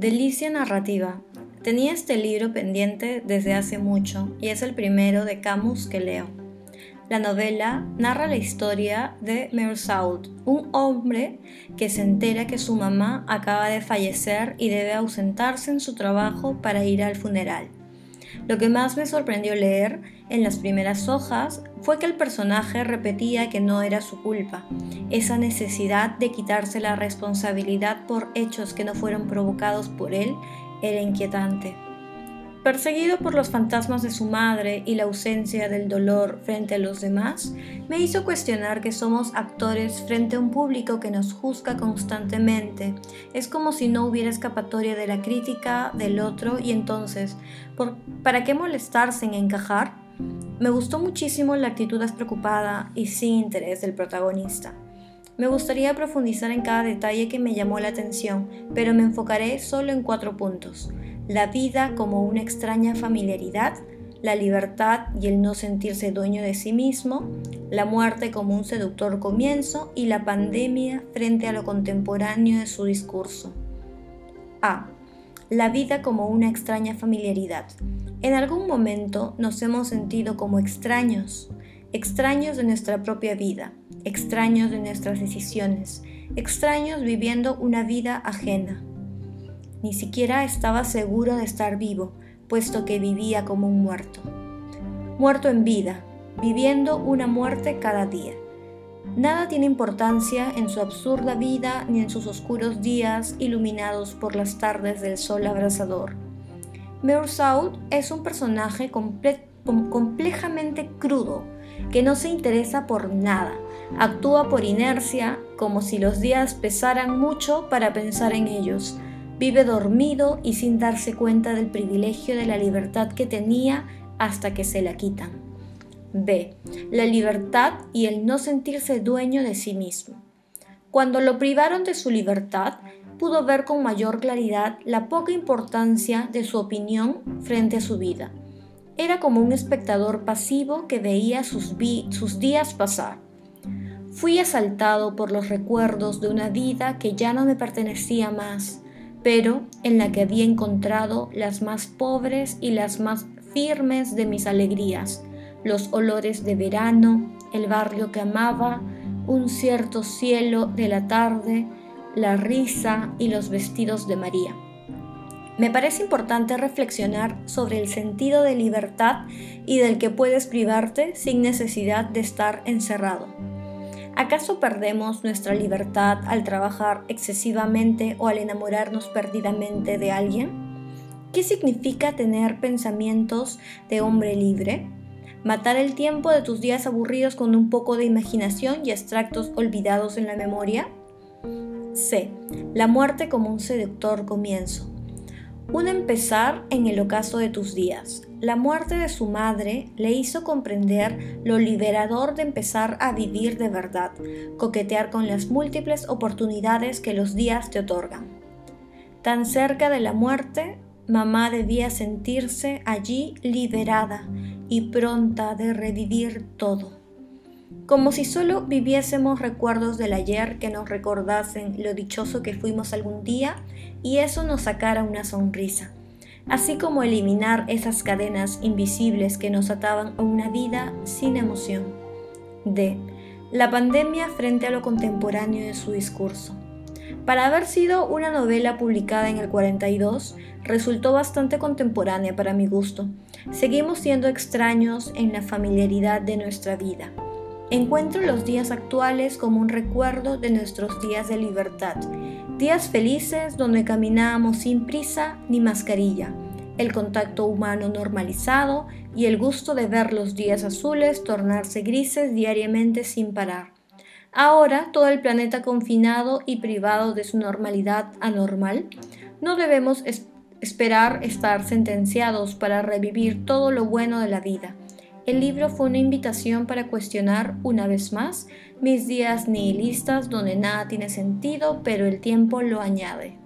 Delicia narrativa. Tenía este libro pendiente desde hace mucho y es el primero de Camus que leo. La novela narra la historia de Mirsaud, un hombre que se entera que su mamá acaba de fallecer y debe ausentarse en su trabajo para ir al funeral. Lo que más me sorprendió leer en las primeras hojas fue que el personaje repetía que no era su culpa. Esa necesidad de quitarse la responsabilidad por hechos que no fueron provocados por él era inquietante. Perseguido por los fantasmas de su madre y la ausencia del dolor frente a los demás, me hizo cuestionar que somos actores frente a un público que nos juzga constantemente. Es como si no hubiera escapatoria de la crítica del otro y entonces, ¿para qué molestarse en encajar? Me gustó muchísimo la actitud despreocupada y sin interés del protagonista. Me gustaría profundizar en cada detalle que me llamó la atención, pero me enfocaré solo en cuatro puntos la vida como una extraña familiaridad, la libertad y el no sentirse dueño de sí mismo, la muerte como un seductor comienzo y la pandemia frente a lo contemporáneo de su discurso. A. La vida como una extraña familiaridad. En algún momento nos hemos sentido como extraños, extraños de nuestra propia vida, extraños de nuestras decisiones, extraños viviendo una vida ajena. Ni siquiera estaba seguro de estar vivo, puesto que vivía como un muerto. Muerto en vida, viviendo una muerte cada día. Nada tiene importancia en su absurda vida ni en sus oscuros días iluminados por las tardes del sol abrasador. Meursault es un personaje complejamente crudo, que no se interesa por nada, actúa por inercia, como si los días pesaran mucho para pensar en ellos, Vive dormido y sin darse cuenta del privilegio de la libertad que tenía hasta que se la quitan. B. La libertad y el no sentirse dueño de sí mismo. Cuando lo privaron de su libertad, pudo ver con mayor claridad la poca importancia de su opinión frente a su vida. Era como un espectador pasivo que veía sus, sus días pasar. Fui asaltado por los recuerdos de una vida que ya no me pertenecía más, pero en la que había encontrado las más pobres y las más firmes de mis alegrías, los olores de verano, el barrio que amaba, un cierto cielo de la tarde, la risa y los vestidos de María. Me parece importante reflexionar sobre el sentido de libertad y del que puedes privarte sin necesidad de estar encerrado. ¿Acaso perdemos nuestra libertad al trabajar excesivamente o al enamorarnos perdidamente de alguien? ¿Qué significa tener pensamientos de hombre libre? ¿Matar el tiempo de tus días aburridos con un poco de imaginación y extractos olvidados en la memoria? C. La muerte como un seductor comienzo. Un empezar en el ocaso de tus días. La muerte de su madre le hizo comprender lo liberador de empezar a vivir de verdad, coquetear con las múltiples oportunidades que los días te otorgan. Tan cerca de la muerte, mamá debía sentirse allí liberada y pronta de revivir todo como si solo viviésemos recuerdos del ayer que nos recordasen lo dichoso que fuimos algún día y eso nos sacara una sonrisa, así como eliminar esas cadenas invisibles que nos ataban a una vida sin emoción. D. La pandemia frente a lo contemporáneo de su discurso. Para haber sido una novela publicada en el 42, resultó bastante contemporánea para mi gusto. Seguimos siendo extraños en la familiaridad de nuestra vida Encuentro los días actuales como un recuerdo de nuestros días de libertad, días felices donde caminábamos sin prisa ni mascarilla, el contacto humano normalizado y el gusto de ver los días azules tornarse grises diariamente sin parar. Ahora, todo el planeta confinado y privado de su normalidad anormal, no debemos esperar estar sentenciados para revivir todo lo bueno de la vida el libro fue una invitación para cuestionar una vez más mis días nihilistas donde nada tiene sentido pero el tiempo lo añade.